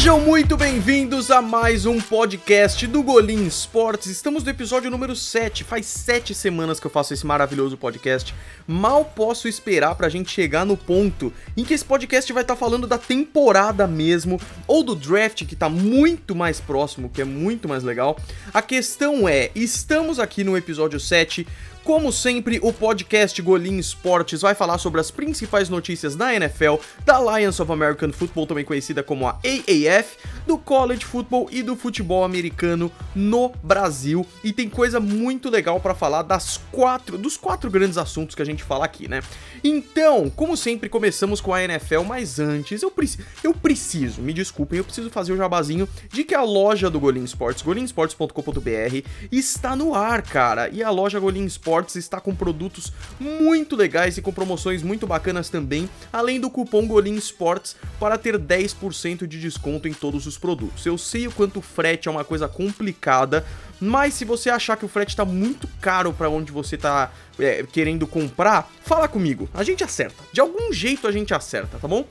Sejam muito bem-vindos a mais um podcast do Golim Esportes. Estamos no episódio número 7. Faz 7 semanas que eu faço esse maravilhoso podcast. Mal posso esperar pra gente chegar no ponto em que esse podcast vai estar tá falando da temporada mesmo, ou do draft, que tá muito mais próximo, que é muito mais legal. A questão é: estamos aqui no episódio 7 como sempre, o podcast Golim Esportes vai falar sobre as principais notícias da NFL, da Alliance of American Football, também conhecida como a AAF, do college football e do futebol americano no Brasil. E tem coisa muito legal para falar das quatro, dos quatro grandes assuntos que a gente fala aqui, né? Então, como sempre, começamos com a NFL, mas antes eu, preci eu preciso, me desculpem, eu preciso fazer o jabazinho de que a loja do Golim Esportes, golimsports.com.br, está no ar, cara. E a loja Golim Esportes Esportes está com produtos muito legais e com promoções muito bacanas também, além do cupom Golim Esportes para ter 10% de desconto em todos os produtos. Eu sei o quanto frete é uma coisa complicada, mas se você achar que o frete está muito caro para onde você está é, querendo comprar, fala comigo, a gente acerta. De algum jeito a gente acerta, tá bom?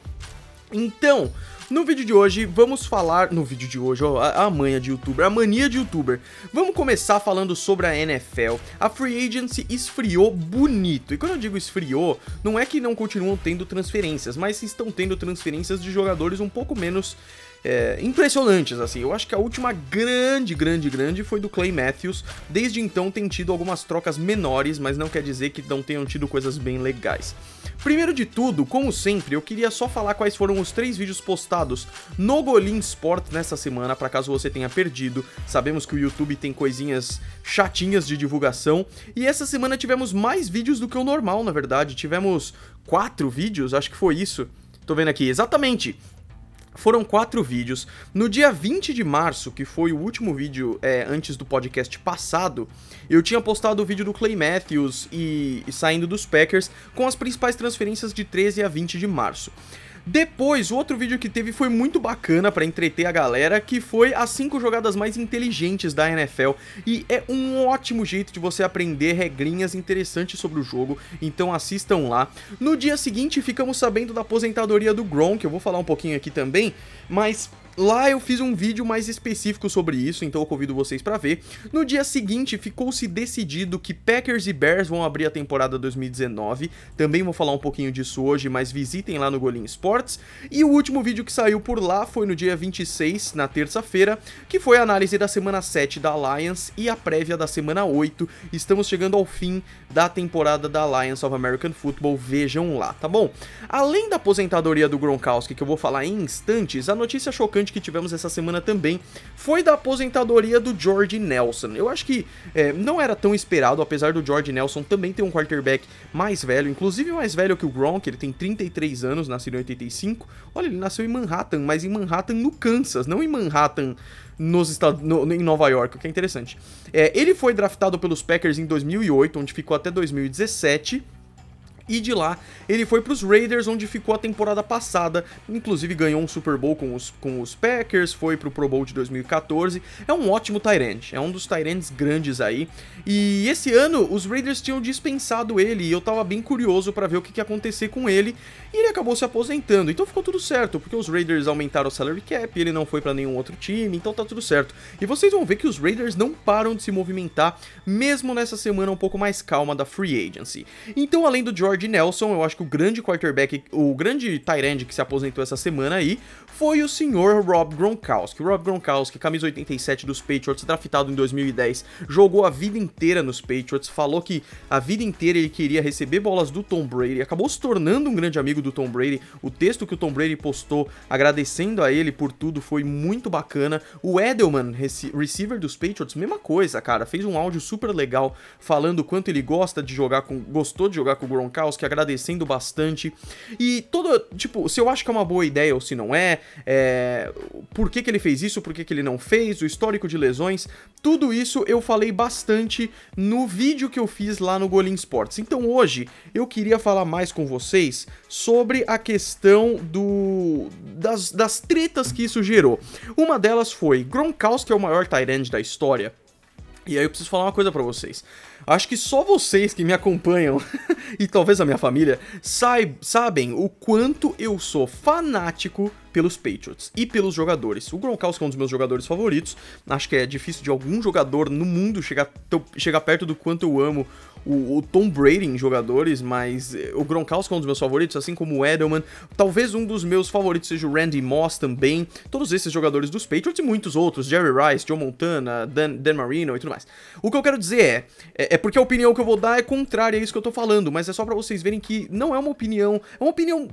Então, no vídeo de hoje, vamos falar. No vídeo de hoje, ó, a, a manha de youtuber, a mania de youtuber. Vamos começar falando sobre a NFL. A Free Agency esfriou bonito. E quando eu digo esfriou, não é que não continuam tendo transferências, mas estão tendo transferências de jogadores um pouco menos é, impressionantes, assim. Eu acho que a última grande, grande, grande foi do Clay Matthews. Desde então tem tido algumas trocas menores, mas não quer dizer que não tenham tido coisas bem legais. Primeiro de tudo, como sempre, eu queria só falar quais foram os três vídeos postados no Golim Sport nessa semana, para caso você tenha perdido. Sabemos que o YouTube tem coisinhas chatinhas de divulgação, e essa semana tivemos mais vídeos do que o normal, na verdade. Tivemos quatro vídeos, acho que foi isso. Tô vendo aqui, exatamente. Foram quatro vídeos. No dia 20 de março, que foi o último vídeo é, antes do podcast passado, eu tinha postado o vídeo do Clay Matthews e, e saindo dos Packers com as principais transferências de 13 a 20 de março. Depois, o outro vídeo que teve foi muito bacana para entreter a galera, que foi as 5 jogadas mais inteligentes da NFL. E é um ótimo jeito de você aprender regrinhas interessantes sobre o jogo, então assistam lá. No dia seguinte, ficamos sabendo da aposentadoria do Gronk, eu vou falar um pouquinho aqui também, mas Lá eu fiz um vídeo mais específico sobre isso, então eu convido vocês para ver. No dia seguinte, ficou-se decidido que Packers e Bears vão abrir a temporada 2019. Também vou falar um pouquinho disso hoje, mas visitem lá no Golim Sports. E o último vídeo que saiu por lá foi no dia 26, na terça-feira, que foi a análise da semana 7 da Alliance e a prévia da semana 8. Estamos chegando ao fim da temporada da Alliance of American Football, vejam lá, tá bom? Além da aposentadoria do Gronkowski, que eu vou falar em instantes, a notícia chocante que tivemos essa semana também foi da aposentadoria do George Nelson. Eu acho que é, não era tão esperado, apesar do George Nelson também ter um quarterback mais velho, inclusive mais velho que o Gronk, ele tem 33 anos, nasceu em 85. Olha, ele nasceu em Manhattan, mas em Manhattan, no Kansas, não em Manhattan nos Estados, no, em Nova York, o que é interessante. É, ele foi draftado pelos Packers em 2008, onde ficou até 2017 e de lá ele foi para os Raiders, onde ficou a temporada passada, inclusive ganhou um Super Bowl com os, com os Packers, foi para o Pro Bowl de 2014. É um ótimo Tyrant, é um dos Tyrants grandes aí. E esse ano os Raiders tinham dispensado ele e eu tava bem curioso para ver o que, que ia acontecer com ele. E ele acabou se aposentando, então ficou tudo certo, porque os Raiders aumentaram o salary cap, ele não foi para nenhum outro time, então tá tudo certo. E vocês vão ver que os Raiders não param de se movimentar, mesmo nessa semana um pouco mais calma da free agency. Então, além do George Nelson, eu acho que o grande quarterback, o grande tight end que se aposentou essa semana aí, foi o senhor Rob Gronkowski. Rob Gronkowski, camisa 87 dos Patriots, draftado em 2010, jogou a vida inteira nos Patriots, falou que a vida inteira ele queria receber bolas do Tom Brady, acabou se tornando um grande amigo do Tom Brady. O texto que o Tom Brady postou agradecendo a ele por tudo foi muito bacana. O Edelman, receiver dos Patriots, mesma coisa, cara, fez um áudio super legal falando quanto ele gosta de jogar com, gostou de jogar com o Gronkowski, agradecendo bastante. E todo, tipo, se eu acho que é uma boa ideia ou se não é, é, por que, que ele fez isso, por que, que ele não fez, o histórico de lesões, tudo isso eu falei bastante no vídeo que eu fiz lá no Golim Sports. Então hoje eu queria falar mais com vocês sobre a questão do das, das tretas que isso gerou. Uma delas foi Gronkowski é o maior tight end da história. E aí eu preciso falar uma coisa para vocês. Acho que só vocês que me acompanham e talvez a minha família sabem o quanto eu sou fanático pelos Patriots e pelos jogadores. O Gronkowski é um dos meus jogadores favoritos. Acho que é difícil de algum jogador no mundo chegar, chegar perto do quanto eu amo o, o, Tom Brady em jogadores, mas o Gronkowski é um dos meus favoritos, assim como o Edelman. Talvez um dos meus favoritos seja o Randy Moss também. Todos esses jogadores dos Patriots e muitos outros, Jerry Rice, Joe Montana, Dan, Dan Marino e tudo mais. O que eu quero dizer é, é, é, porque a opinião que eu vou dar é contrária a isso que eu tô falando, mas é só para vocês verem que não é uma opinião, é uma opinião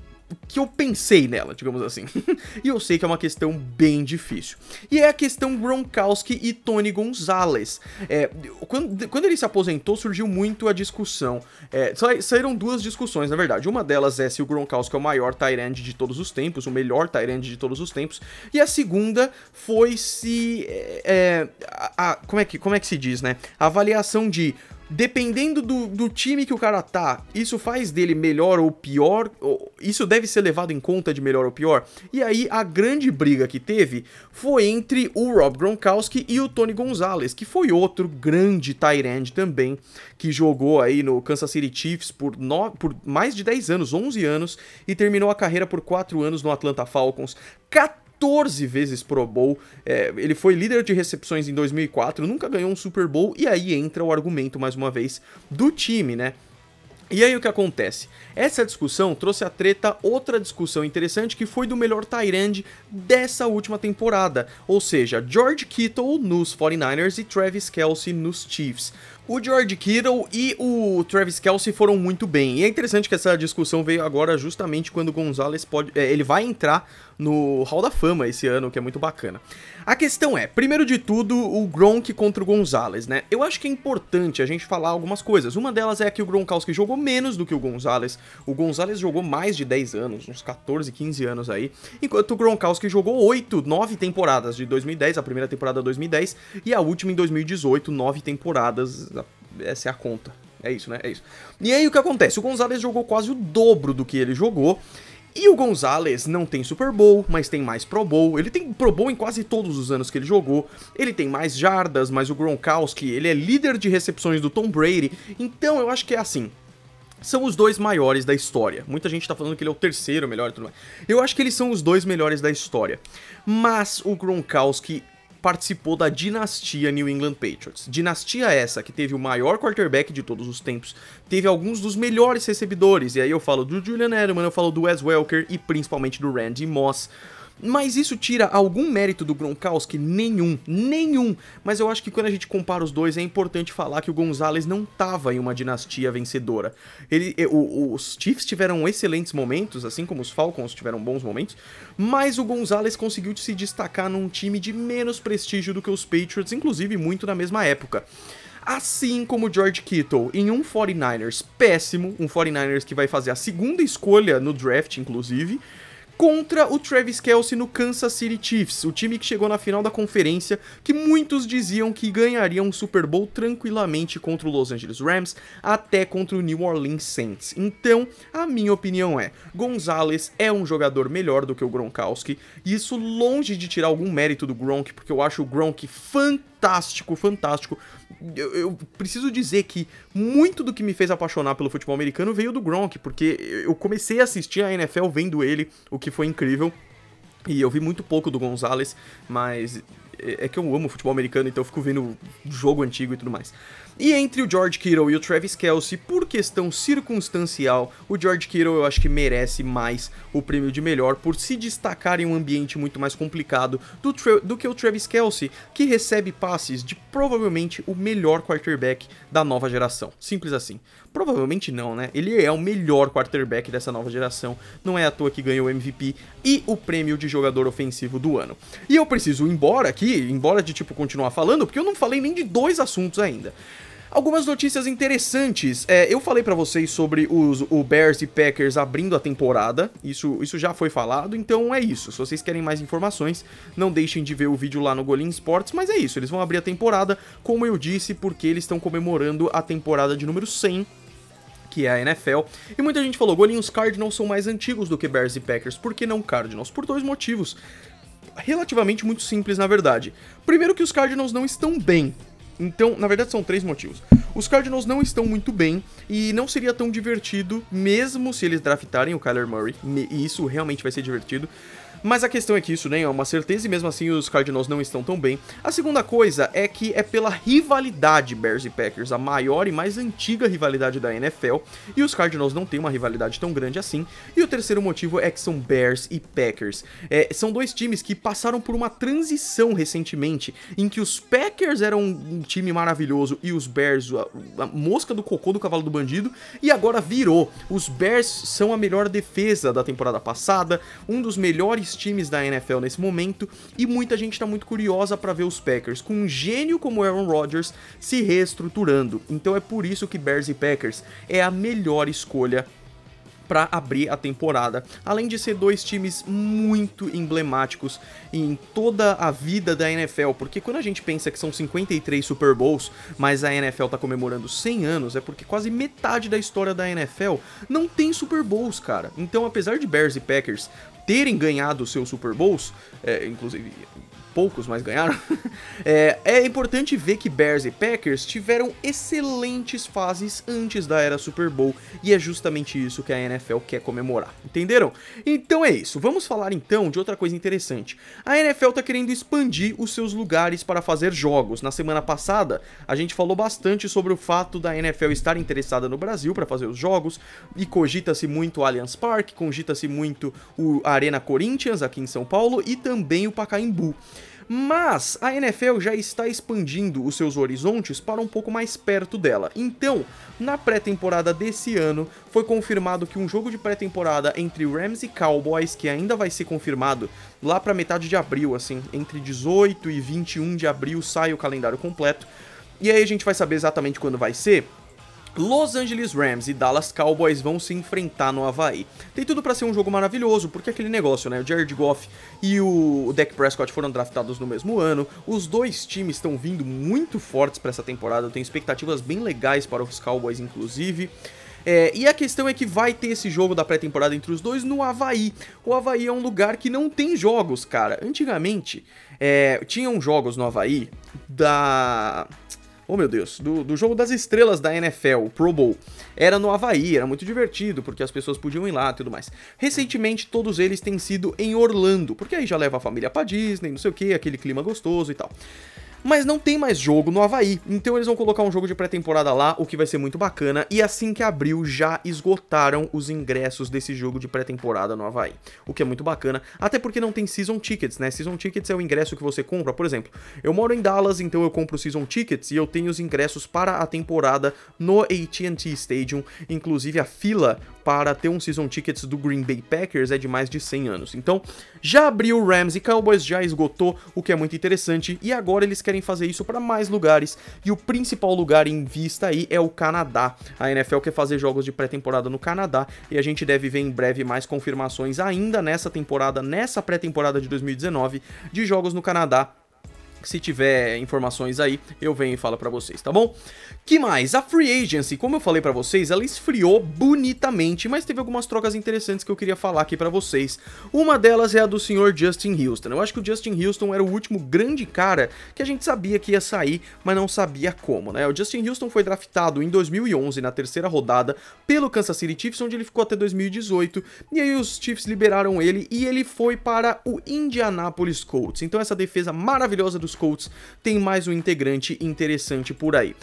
que eu pensei nela, digamos assim. e eu sei que é uma questão bem difícil. E é a questão Gronkowski e Tony Gonzalez. É, quando, quando, ele se aposentou, surgiu muito a discussão. É, saíram duas discussões, na verdade. Uma delas é se o Gronkowski é o maior Tyrande de todos os tempos, o melhor Tyrande de todos os tempos. E a segunda foi se... É, é a, a, como, é que, como é que se diz, né? A avaliação de dependendo do, do, time que o cara tá, isso faz dele melhor ou pior? Ou, isso deve ser levado em conta de melhor ou pior? E aí, a grande briga que teve foi entre o Rob Gronkowski e o Tony Gonzalez, que foi outro grande tight end também, que jogou aí no Kansas City Chiefs por, no, por mais de 10 anos, 11 anos, e terminou a carreira por 4 anos no Atlanta Falcons. 14 vezes Pro Bowl. É, ele foi líder de recepções em 2004, nunca ganhou um Super Bowl, e aí entra o argumento, mais uma vez, do time, né? E aí o que acontece? Essa discussão trouxe a treta outra discussão interessante que foi do melhor Tyrande dessa última temporada, ou seja, George Kittle nos 49ers e Travis Kelsey nos Chiefs. O George Kittle e o Travis Kelsey foram muito bem. E é interessante que essa discussão veio agora justamente quando o Gonzalez pode. É, ele vai entrar no Hall da Fama esse ano, que é muito bacana. A questão é, primeiro de tudo, o Gronk contra o Gonzalez, né? Eu acho que é importante a gente falar algumas coisas. Uma delas é que o Gronkowski jogou menos do que o Gonzalez. O Gonzalez jogou mais de 10 anos, uns 14, 15 anos aí, enquanto o Gronkowski jogou 8, 9 temporadas de 2010, a primeira temporada 2010 e a última em 2018, 9 temporadas essa é a conta. É isso, né? É isso. E aí o que acontece? O Gonzalez jogou quase o dobro do que ele jogou. E o Gonzalez não tem Super Bowl, mas tem mais Pro Bowl. Ele tem Pro Bowl em quase todos os anos que ele jogou. Ele tem mais jardas, mas o Gronkowski, ele é líder de recepções do Tom Brady. Então eu acho que é assim. São os dois maiores da história. Muita gente tá falando que ele é o terceiro melhor e tudo mais. Eu acho que eles são os dois melhores da história. Mas o Gronkowski participou da dinastia New England Patriots. Dinastia essa que teve o maior quarterback de todos os tempos, teve alguns dos melhores recebedores, e aí eu falo do Julian Edelman, eu falo do Wes Welker e principalmente do Randy Moss. Mas isso tira algum mérito do Gronkowski? Nenhum, nenhum. Mas eu acho que quando a gente compara os dois, é importante falar que o Gonzalez não estava em uma dinastia vencedora. Ele, o, os Chiefs tiveram excelentes momentos, assim como os Falcons tiveram bons momentos, mas o Gonzalez conseguiu se destacar num time de menos prestígio do que os Patriots, inclusive muito na mesma época assim como George Kittle em um 49ers péssimo, um 49ers que vai fazer a segunda escolha no draft, inclusive, contra o Travis Kelsey no Kansas City Chiefs, o time que chegou na final da conferência, que muitos diziam que ganharia um Super Bowl tranquilamente contra o Los Angeles Rams, até contra o New Orleans Saints. Então, a minha opinião é, Gonzalez é um jogador melhor do que o Gronkowski, e isso longe de tirar algum mérito do Gronk, porque eu acho o Gronk fantástico, fantástico, eu, eu, preciso dizer que muito do que me fez apaixonar pelo futebol americano veio do Gronk, porque eu comecei a assistir a NFL vendo ele, o que foi incrível. E eu vi muito pouco do Gonzalez, mas é, é que eu amo futebol americano, então eu fico vendo jogo antigo e tudo mais. E entre o George Kittle e o Travis Kelsey, por questão circunstancial, o George Kittle eu acho que merece mais o prêmio de melhor por se destacar em um ambiente muito mais complicado do, do que o Travis Kelsey, que recebe passes de provavelmente o melhor quarterback da nova geração. Simples assim. Provavelmente não, né? Ele é o melhor quarterback dessa nova geração, não é à toa que ganhou o MVP e o prêmio de jogador ofensivo do ano. E eu preciso ir embora aqui, embora de tipo continuar falando, porque eu não falei nem de dois assuntos ainda. Algumas notícias interessantes. É, eu falei para vocês sobre os, o Bears e Packers abrindo a temporada. Isso, isso já foi falado, então é isso. Se vocês querem mais informações, não deixem de ver o vídeo lá no Golim Sports. Mas é isso, eles vão abrir a temporada, como eu disse, porque eles estão comemorando a temporada de número 100 que é a NFL. E muita gente falou, Golim, os Cardinals são mais antigos do que Bears e Packers. Por que não Cardinals? Por dois motivos. Relativamente muito simples, na verdade. Primeiro que os Cardinals não estão bem. Então, na verdade, são três motivos. Os Cardinals não estão muito bem e não seria tão divertido, mesmo se eles draftarem o Kyler Murray, e isso realmente vai ser divertido. Mas a questão é que isso nem é uma certeza e mesmo assim os Cardinals não estão tão bem. A segunda coisa é que é pela rivalidade Bears e Packers, a maior e mais antiga rivalidade da NFL, e os Cardinals não têm uma rivalidade tão grande assim. E o terceiro motivo é que são Bears e Packers. É, são dois times que passaram por uma transição recentemente, em que os Packers eram um time maravilhoso e os Bears a, mosca do cocô do cavalo do bandido, e agora virou. Os Bears são a melhor defesa da temporada passada, um dos melhores times da NFL nesse momento e muita gente está muito curiosa para ver os Packers com um gênio como Aaron Rodgers se reestruturando. Então é por isso que Bears e Packers é a melhor escolha para abrir a temporada, além de ser dois times muito emblemáticos em toda a vida da NFL, porque quando a gente pensa que são 53 Super Bowls, mas a NFL tá comemorando 100 anos, é porque quase metade da história da NFL não tem Super Bowls, cara. Então, apesar de Bears e Packers terem ganhado seus Super Bowls, é, inclusive poucos, mas ganharam. é, é, importante ver que Bears e Packers tiveram excelentes fases antes da era Super Bowl e é justamente isso que a NFL quer comemorar, entenderam? Então é isso, vamos falar então de outra coisa interessante. A NFL tá querendo expandir os seus lugares para fazer jogos. Na semana passada, a gente falou bastante sobre o fato da NFL estar interessada no Brasil para fazer os jogos e cogita-se muito o Allianz Parque, cogita-se muito o Arena Corinthians aqui em São Paulo e também o Pacaembu. Mas a NFL já está expandindo os seus horizontes para um pouco mais perto dela. Então, na pré-temporada desse ano, foi confirmado que um jogo de pré-temporada entre Rams e Cowboys, que ainda vai ser confirmado lá para metade de abril, assim, entre 18 e 21 de abril sai o calendário completo. E aí a gente vai saber exatamente quando vai ser. Los Angeles Rams e Dallas Cowboys vão se enfrentar no Havaí. Tem tudo para ser um jogo maravilhoso, porque aquele negócio, né? O Jared Goff e o Dak Prescott foram draftados no mesmo ano. Os dois times estão vindo muito fortes para essa temporada. Eu tenho expectativas bem legais para os Cowboys, inclusive. É, e a questão é que vai ter esse jogo da pré-temporada entre os dois no Havaí. O Havaí é um lugar que não tem jogos, cara. Antigamente, é, tinham jogos no Havaí da oh meu Deus, do, do jogo das estrelas da NFL, o Pro Bowl. Era no Havaí, era muito divertido, porque as pessoas podiam ir lá e tudo mais. Recentemente, todos eles têm sido em Orlando, porque aí já leva a família pra Disney, não sei o que, aquele clima gostoso e tal mas não tem mais jogo no Havaí. Então eles vão colocar um jogo de pré-temporada lá, o que vai ser muito bacana. E assim que abriu, já esgotaram os ingressos desse jogo de pré-temporada no Havaí. O que é muito bacana, até porque não tem season tickets, né? Season tickets é o ingresso que você compra. Por exemplo, eu moro em Dallas, então eu compro season tickets e eu tenho os ingressos para a temporada no AT&T Stadium. Inclusive a fila para ter um season tickets do Green Bay Packers é de mais de 100 anos. Então, já abriu Rams e Cowboys, já esgotou, o que é muito interessante, e agora eles querem fazer isso para mais lugares, e o principal lugar em vista aí é o Canadá. A NFL quer fazer jogos de pré-temporada no Canadá, e a gente deve ver em breve mais confirmações ainda nessa temporada, nessa pré-temporada de 2019, de jogos no Canadá se tiver informações aí, eu venho e falo para vocês, tá bom? Que mais? A Free Agency, como eu falei para vocês, ela esfriou bonitamente, mas teve algumas trocas interessantes que eu queria falar aqui para vocês. Uma delas é a do senhor Justin Houston. Eu acho que o Justin Houston era o último grande cara que a gente sabia que ia sair, mas não sabia como, né? O Justin Houston foi draftado em 2011 na terceira rodada pelo Kansas City Chiefs, onde ele ficou até 2018, e aí os Chiefs liberaram ele e ele foi para o Indianapolis Colts. Então essa defesa maravilhosa dos Colts tem mais um integrante interessante por aí.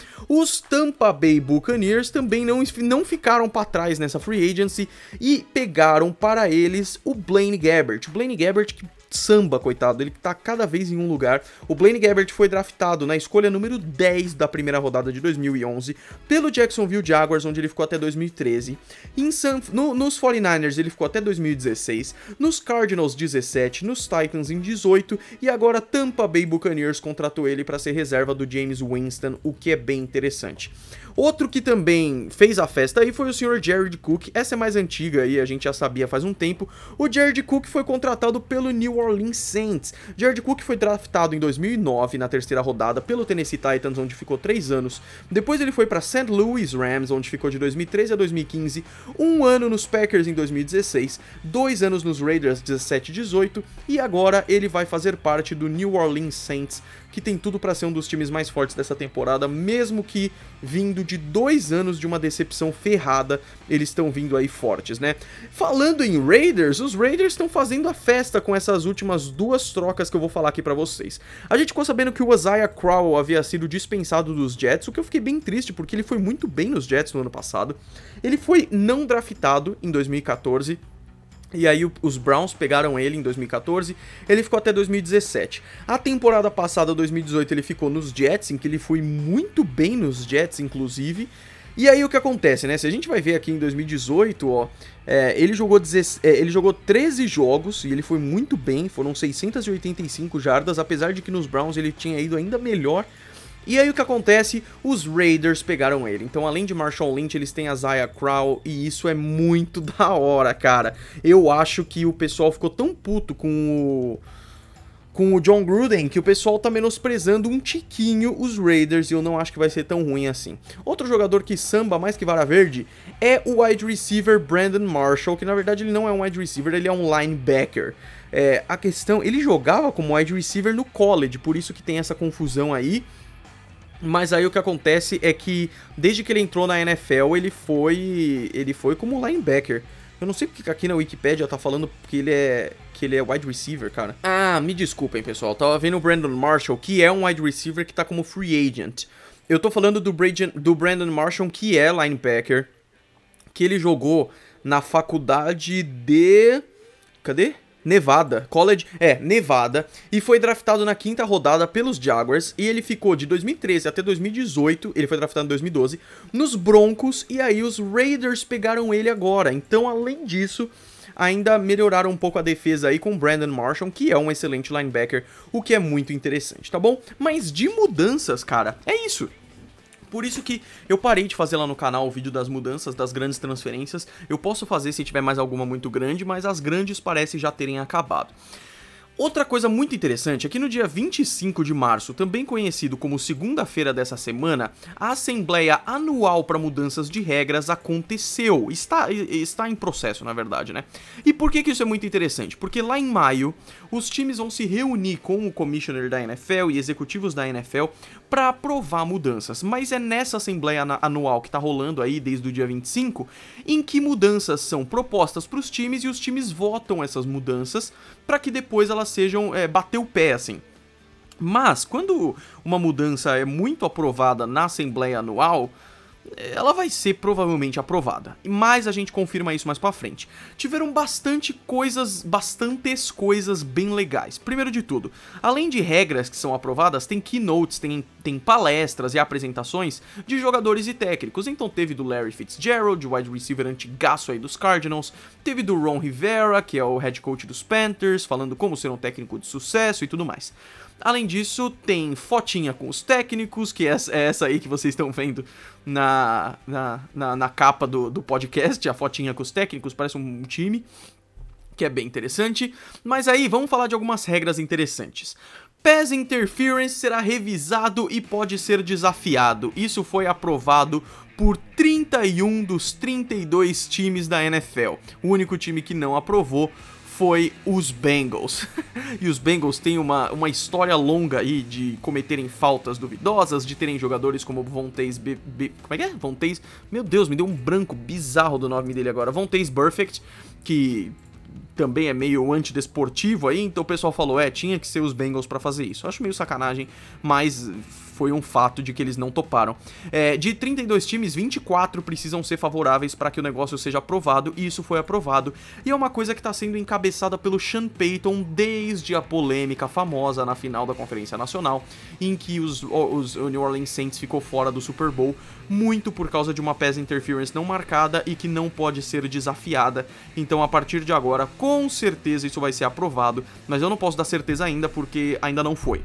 Os Tampa Bay Buccaneers também não, não ficaram para trás nessa free agency e pegaram para eles o Blaine Gabbert. O Blaine Gabbert que samba, coitado. Ele tá cada vez em um lugar. O Blaine Gabbert foi draftado na escolha número 10 da primeira rodada de 2011 pelo Jacksonville Jaguars, onde ele ficou até 2013. Em San, no, nos 49ers ele ficou até 2016. Nos Cardinals 17, nos Titans em 18 e agora Tampa Bay Buccaneers contratou ele para ser reserva do James Winston, o que é bem interessante. Outro que também fez a festa aí foi o Sr. Jared Cook. Essa é mais antiga e a gente já sabia faz um tempo. O Jared Cook foi contratado pelo New Orleans Saints. Jared Cook foi draftado em 2009 na terceira rodada pelo Tennessee Titans, onde ficou 3 anos. Depois ele foi para St. Louis Rams, onde ficou de 2013 a 2015, um ano nos Packers em 2016, dois anos nos Raiders 17 e 18 e agora ele vai fazer parte do New Orleans Saints, que tem tudo para ser um dos times mais fortes dessa temporada, mesmo que vindo de dois anos de uma decepção ferrada, eles estão vindo aí fortes, né? Falando em Raiders, os Raiders estão fazendo a festa com essas últimas duas trocas que eu vou falar aqui para vocês. A gente ficou sabendo que o Isaiah Crowell havia sido dispensado dos Jets, o que eu fiquei bem triste porque ele foi muito bem nos Jets no ano passado. Ele foi não draftado em 2014 e aí os Browns pegaram ele em 2014, ele ficou até 2017. A temporada passada, 2018, ele ficou nos Jets, em que ele foi muito bem nos Jets, inclusive. E aí o que acontece, né? Se a gente vai ver aqui em 2018, ó, é, ele, jogou 10, é, ele jogou 13 jogos e ele foi muito bem, foram 685 jardas, apesar de que nos Browns ele tinha ido ainda melhor e aí o que acontece? Os Raiders pegaram ele. Então, além de Marshall Lynch, eles têm a Zaya Crow e isso é muito da hora, cara. Eu acho que o pessoal ficou tão puto com o com o John Gruden que o pessoal tá menosprezando um tiquinho os Raiders e eu não acho que vai ser tão ruim assim. Outro jogador que samba mais que vara verde é o wide receiver Brandon Marshall, que na verdade ele não é um wide receiver, ele é um linebacker. É, a questão, ele jogava como wide receiver no college, por isso que tem essa confusão aí. Mas aí o que acontece é que desde que ele entrou na NFL, ele foi ele foi como linebacker. Eu não sei porque aqui na Wikipedia tá falando que ele é que ele é wide receiver, cara. Ah, me desculpem, pessoal. Tava vendo o Brandon Marshall, que é um wide receiver que tá como free agent. Eu tô falando do, Brandon, do Brandon Marshall, que é linebacker, que ele jogou na faculdade de Cadê? Nevada, College, é, Nevada, e foi draftado na quinta rodada pelos Jaguars, e ele ficou de 2013 até 2018, ele foi draftado em 2012, nos Broncos, e aí os Raiders pegaram ele agora. Então, além disso, ainda melhoraram um pouco a defesa aí com Brandon Marshall, que é um excelente linebacker, o que é muito interessante, tá bom? Mas de mudanças, cara, é isso. Por isso que eu parei de fazer lá no canal o vídeo das mudanças, das grandes transferências. Eu posso fazer se tiver mais alguma muito grande, mas as grandes parecem já terem acabado. Outra coisa muito interessante é que no dia 25 de março, também conhecido como segunda-feira dessa semana, a Assembleia Anual para Mudanças de Regras aconteceu. Está, está em processo, na verdade, né? E por que, que isso é muito interessante? Porque lá em maio, os times vão se reunir com o Commissioner da NFL e executivos da NFL para aprovar mudanças. Mas é nessa Assembleia Anual que está rolando aí desde o dia 25, em que mudanças são propostas para os times e os times votam essas mudanças para que depois elas sejam é, bater o pé assim. Mas quando uma mudança é muito aprovada na Assembleia Anual, ela vai ser provavelmente aprovada. Mas a gente confirma isso mais para frente. Tiveram bastante coisas, bastantes coisas bem legais. Primeiro de tudo, além de regras que são aprovadas, tem keynotes, tem, tem palestras e apresentações de jogadores e técnicos. Então teve do Larry Fitzgerald, wide receiver antigaço aí dos Cardinals, teve do Ron Rivera, que é o head coach dos Panthers, falando como ser um técnico de sucesso e tudo mais. Além disso, tem fotinha com os técnicos, que é essa aí que vocês estão vendo na, na, na, na capa do, do podcast, a fotinha com os técnicos, parece um time, que é bem interessante. Mas aí, vamos falar de algumas regras interessantes. Pass Interference será revisado e pode ser desafiado. Isso foi aprovado por 31 dos 32 times da NFL. O único time que não aprovou foi os Bengals. e os Bengals têm uma, uma história longa aí de cometerem faltas duvidosas, de terem jogadores como Vontaze... B, B, como é que é? Vontaze... Meu Deus, me deu um branco bizarro do nome dele agora. Vontaze Perfect, que também é meio antidesportivo aí, então o pessoal falou, é, tinha que ser os Bengals para fazer isso. Eu acho meio sacanagem, mas foi um fato de que eles não toparam. É, de 32 times, 24 precisam ser favoráveis para que o negócio seja aprovado, e isso foi aprovado. E é uma coisa que está sendo encabeçada pelo Sean Payton desde a polêmica famosa na final da Conferência Nacional, em que os, os New Orleans Saints ficou fora do Super Bowl, muito por causa de uma pass interference não marcada e que não pode ser desafiada. Então, a partir de agora, com certeza isso vai ser aprovado, mas eu não posso dar certeza ainda porque ainda não foi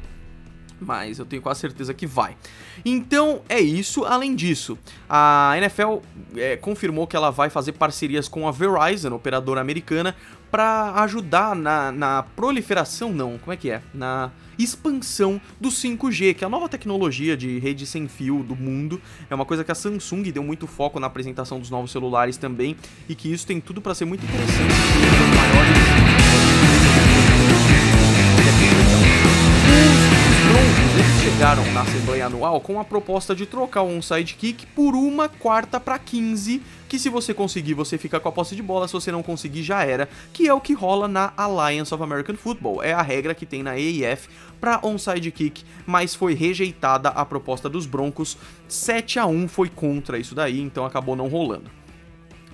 mas eu tenho quase certeza que vai. Então é isso. Além disso, a NFL é, confirmou que ela vai fazer parcerias com a Verizon, operadora americana, para ajudar na, na proliferação, não, como é que é? Na expansão do 5G, que é a nova tecnologia de rede sem fio do mundo. É uma coisa que a Samsung deu muito foco na apresentação dos novos celulares também, e que isso tem tudo para ser muito interessante. Chegaram na Assembleia Anual com a proposta de trocar o onside kick por uma quarta para 15, que se você conseguir você fica com a posse de bola, se você não conseguir já era, que é o que rola na Alliance of American Football. É a regra que tem na AEF para onside kick, mas foi rejeitada a proposta dos Broncos. 7 a 1 foi contra isso daí, então acabou não rolando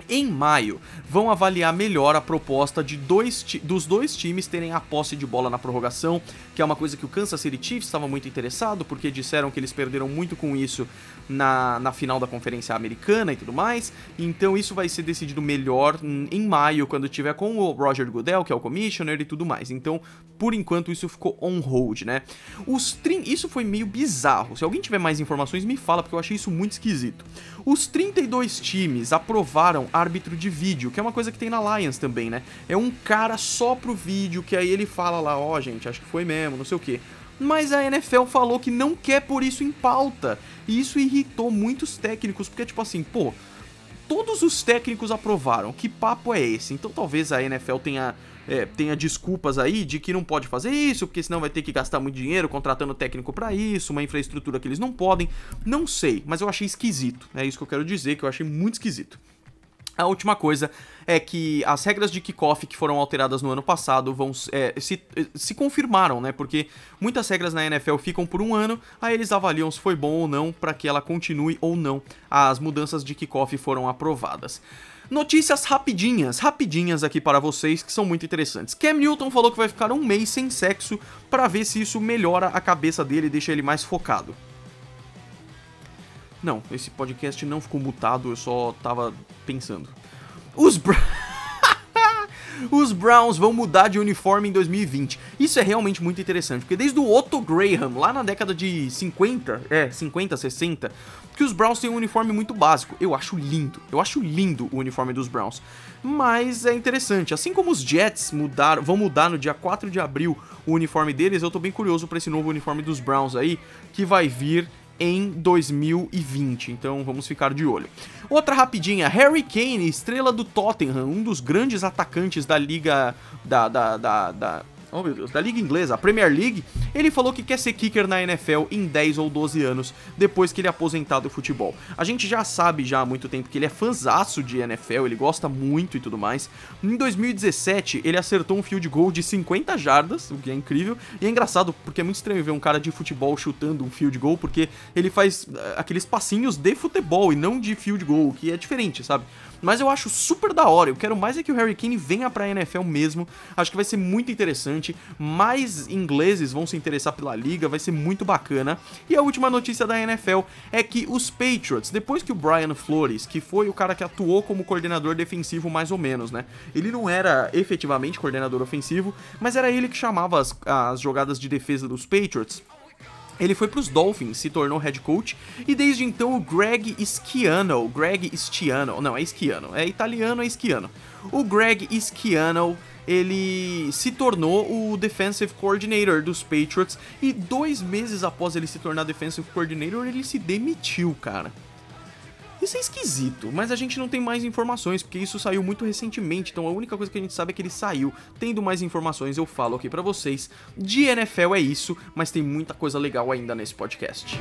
em maio, vão avaliar melhor a proposta de dois dos dois times terem a posse de bola na prorrogação, que é uma coisa que o Kansas City Chiefs estava muito interessado, porque disseram que eles perderam muito com isso na, na final da Conferência Americana e tudo mais. Então isso vai ser decidido melhor em maio, quando tiver com o Roger Goodell, que é o commissioner e tudo mais. Então, por enquanto, isso ficou on hold, né? Os Isso foi meio bizarro. Se alguém tiver mais informações, me fala, porque eu achei isso muito esquisito. Os 32 times aprovaram árbitro de vídeo, que é uma coisa que tem na Lions também, né? É um cara só pro vídeo, que aí ele fala lá, ó, oh, gente, acho que foi mesmo, não sei o quê. Mas a NFL falou que não quer por isso em pauta. E isso irritou muitos técnicos, porque tipo assim, pô, todos os técnicos aprovaram. Que papo é esse? Então talvez a NFL tenha, é, tenha desculpas aí de que não pode fazer isso, porque senão vai ter que gastar muito dinheiro contratando técnico para isso, uma infraestrutura que eles não podem. Não sei, mas eu achei esquisito. É isso que eu quero dizer, que eu achei muito esquisito. A última coisa é que as regras de kickoff que foram alteradas no ano passado vão é, se, se confirmaram, né? Porque muitas regras na NFL ficam por um ano, aí eles avaliam se foi bom ou não para que ela continue ou não. As mudanças de kickoff foram aprovadas. Notícias rapidinhas, rapidinhas aqui para vocês que são muito interessantes. Cam Newton falou que vai ficar um mês sem sexo para ver se isso melhora a cabeça dele e deixa ele mais focado. Não, esse podcast não ficou mutado, eu só tava pensando. Os. Os Browns vão mudar de uniforme em 2020. Isso é realmente muito interessante, porque desde o Otto Graham, lá na década de 50, é, 50, 60, que os Browns têm um uniforme muito básico. Eu acho lindo, eu acho lindo o uniforme dos Browns. Mas é interessante, assim como os Jets mudaram, vão mudar no dia 4 de abril o uniforme deles, eu tô bem curioso para esse novo uniforme dos Browns aí, que vai vir em 2020. Então vamos ficar de olho. Outra rapidinha, Harry Kane, estrela do Tottenham, um dos grandes atacantes da liga da, da, da, da da Liga Inglesa, a Premier League, ele falou que quer ser kicker na NFL em 10 ou 12 anos, depois que ele é aposentar do futebol. A gente já sabe já há muito tempo que ele é fanzaço de NFL, ele gosta muito e tudo mais. Em 2017, ele acertou um field goal de 50 jardas, o que é incrível, e é engraçado porque é muito estranho ver um cara de futebol chutando um field goal, porque ele faz eh, aqueles passinhos de futebol e não de field goal, que é diferente, sabe? Mas eu acho super da hora. Eu quero mais é que o Harry Kane venha pra NFL mesmo. Acho que vai ser muito interessante. Mais ingleses vão se interessar pela liga, vai ser muito bacana. E a última notícia da NFL é que os Patriots, depois que o Brian Flores, que foi o cara que atuou como coordenador defensivo mais ou menos, né? Ele não era efetivamente coordenador ofensivo, mas era ele que chamava as, as jogadas de defesa dos Patriots. Ele foi para os Dolphins, se tornou head coach, e desde então o Greg Schiano, Greg Schiano, não, é Schiano, é italiano, é Schiano. O Greg Schiano, ele se tornou o defensive coordinator dos Patriots, e dois meses após ele se tornar defensive coordinator, ele se demitiu, cara. Isso é esquisito, mas a gente não tem mais informações, porque isso saiu muito recentemente, então a única coisa que a gente sabe é que ele saiu. Tendo mais informações, eu falo aqui para vocês. De NFL é isso, mas tem muita coisa legal ainda nesse podcast.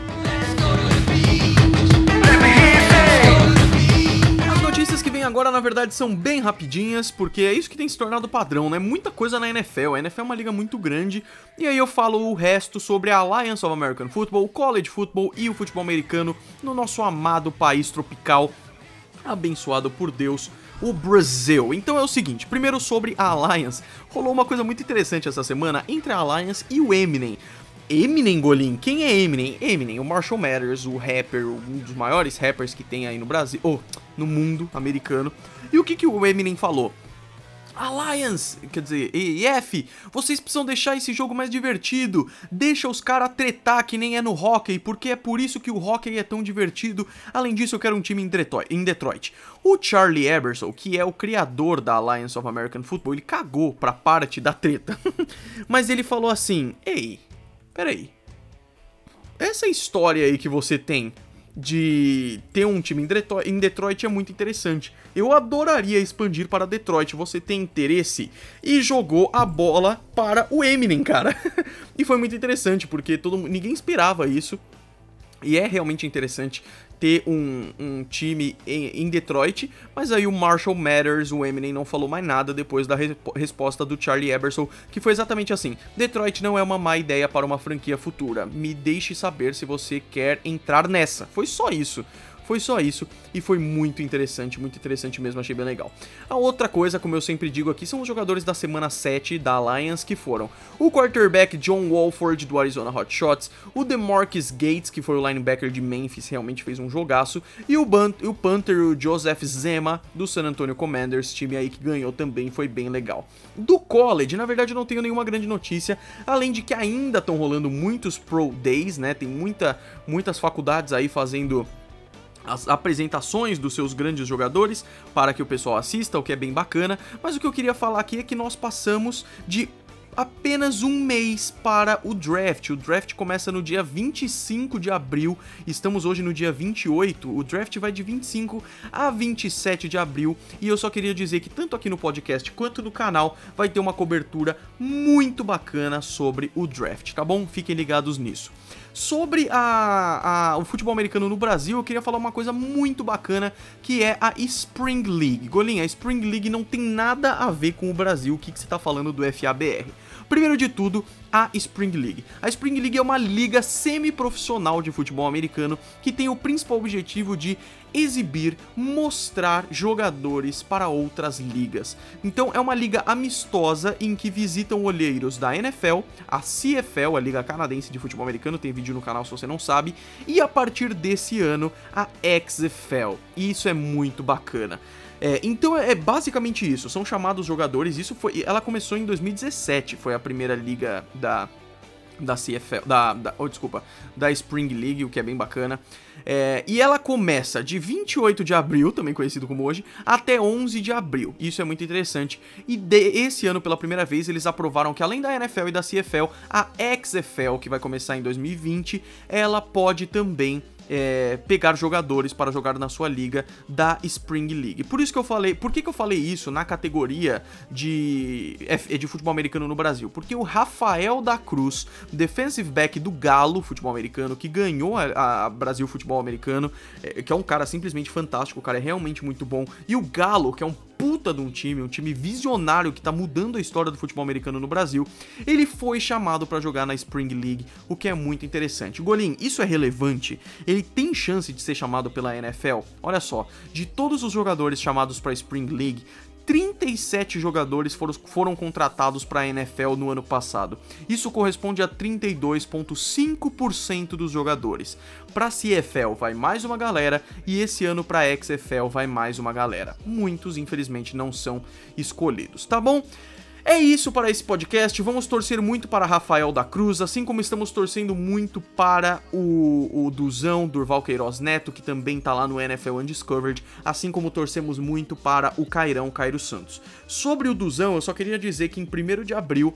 Notícias que vêm agora, na verdade, são bem rapidinhas, porque é isso que tem se tornado padrão, né? Muita coisa na NFL. A NFL é uma liga muito grande, e aí eu falo o resto sobre a Alliance of American Football, o college football e o futebol americano no nosso amado país tropical, abençoado por Deus, o Brasil. Então é o seguinte, primeiro sobre a Alliance. Rolou uma coisa muito interessante essa semana entre a Alliance e o Eminem. Eminem, Golim? Quem é Eminem? Eminem, o Marshall Mathers, o rapper, um dos maiores rappers que tem aí no Brasil, ou oh, no mundo americano. E o que, que o Eminem falou? Alliance, quer dizer, EF, vocês precisam deixar esse jogo mais divertido. Deixa os caras tretar que nem é no hockey, porque é por isso que o hockey é tão divertido. Além disso, eu quero um time em Detroit. O Charlie Ebersol, que é o criador da Alliance of American Football, ele cagou pra parte da treta. Mas ele falou assim: Ei, peraí. Essa história aí que você tem de ter um time em Detroit é muito interessante. Eu adoraria expandir para Detroit. Você tem interesse? E jogou a bola para o Eminem, cara. e foi muito interessante porque todo ninguém esperava isso. E é realmente interessante ter um, um time em, em, Detroit, mas aí o Marshall Matters, o Eminem, não falou mais nada depois da re resposta do Charlie Eberson, que foi exatamente assim: Detroit não é uma má ideia para uma franquia futura. Me deixe saber se você quer entrar nessa. Foi só isso. Foi só isso e foi muito interessante, muito interessante mesmo, achei bem legal. A outra coisa, como eu sempre digo aqui, são os jogadores da semana 7 da Alliance que foram o quarterback John Walford do Arizona Hotshots, o DeMarcus Gates, que foi o linebacker de Memphis, realmente fez um jogaço, e o, Bant o Panther, o Joseph Zema do San Antonio Commanders, time aí que ganhou também, foi bem legal. Do college, na verdade eu não tenho nenhuma grande notícia, além de que ainda estão rolando muitos Pro Days, né? Tem muita, muitas faculdades aí fazendo as apresentações dos seus grandes jogadores para que o pessoal assista, o que é bem bacana. Mas o que eu queria falar aqui é que nós passamos de apenas um mês para o draft. O draft começa no dia 25 de abril, estamos hoje no dia 28. O draft vai de 25 a 27 de abril e eu só queria dizer que tanto aqui no podcast quanto no canal vai ter uma cobertura muito bacana sobre o draft, tá bom? Fiquem ligados nisso. Sobre a, a, o futebol americano no Brasil, eu queria falar uma coisa muito bacana, que é a Spring League. Golinha, a Spring League não tem nada a ver com o Brasil, o que, que você está falando do FABR? Primeiro de tudo, a Spring League. A Spring League é uma liga semi-profissional de futebol americano que tem o principal objetivo de exibir, mostrar jogadores para outras ligas. Então é uma liga amistosa em que visitam olheiros da NFL, a CFL, a Liga Canadense de Futebol Americano, tem vídeo no canal se você não sabe, e a partir desse ano a XFL. E isso é muito bacana. É, então é, é basicamente isso, são chamados jogadores, isso foi, ela começou em 2017, foi a primeira liga da da CFL, da, da oh, desculpa, da Spring League, o que é bem bacana. É, e ela começa de 28 de abril, também conhecido como hoje, até 11 de abril. Isso é muito interessante. E de, esse ano, pela primeira vez, eles aprovaram que além da NFL e da CFL, a XFL, que vai começar em 2020, ela pode também é, pegar jogadores para jogar na sua liga da Spring League. Por isso que eu falei, por que, que eu falei isso na categoria de, de futebol americano no Brasil? Porque o Rafael da Cruz, defensive back do Galo Futebol Americano, que ganhou a, a Brasil Futebol Americano, é, que é um cara simplesmente fantástico, o cara é realmente muito bom, e o Galo, que é um puta de um time, um time visionário que tá mudando a história do futebol americano no Brasil, ele foi chamado para jogar na Spring League, o que é muito interessante. Golim, isso é relevante? Ele tem chance de ser chamado pela NFL? Olha só, de todos os jogadores chamados para Spring League, 37 jogadores foram, foram contratados para a NFL no ano passado. Isso corresponde a 32,5% dos jogadores. Para a CFL vai mais uma galera e esse ano para a XFL vai mais uma galera. Muitos, infelizmente, não são escolhidos, tá bom? É isso para esse podcast. Vamos torcer muito para Rafael da Cruz, assim como estamos torcendo muito para o, o Duzão, Durval Queiroz Neto, que também tá lá no NFL Undiscovered, assim como torcemos muito para o Cairão Cairo Santos. Sobre o Duzão, eu só queria dizer que em 1 de abril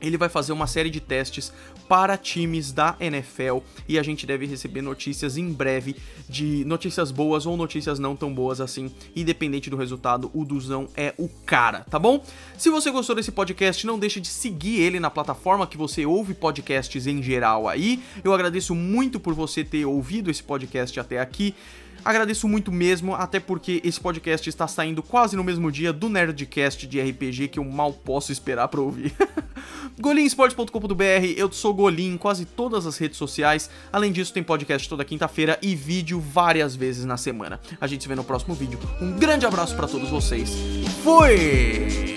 ele vai fazer uma série de testes para times da NFL e a gente deve receber notícias em breve de notícias boas ou notícias não tão boas assim, independente do resultado, o Duzão é o cara, tá bom? Se você gostou desse podcast, não deixe de seguir ele na plataforma que você ouve podcasts em geral aí. Eu agradeço muito por você ter ouvido esse podcast até aqui. Agradeço muito mesmo, até porque esse podcast está saindo quase no mesmo dia do Nerdcast de RPG que eu mal posso esperar para ouvir. golinsports.com.br, eu sou Golim em quase todas as redes sociais. Além disso, tem podcast toda quinta-feira e vídeo várias vezes na semana. A gente se vê no próximo vídeo. Um grande abraço para todos vocês. Fui!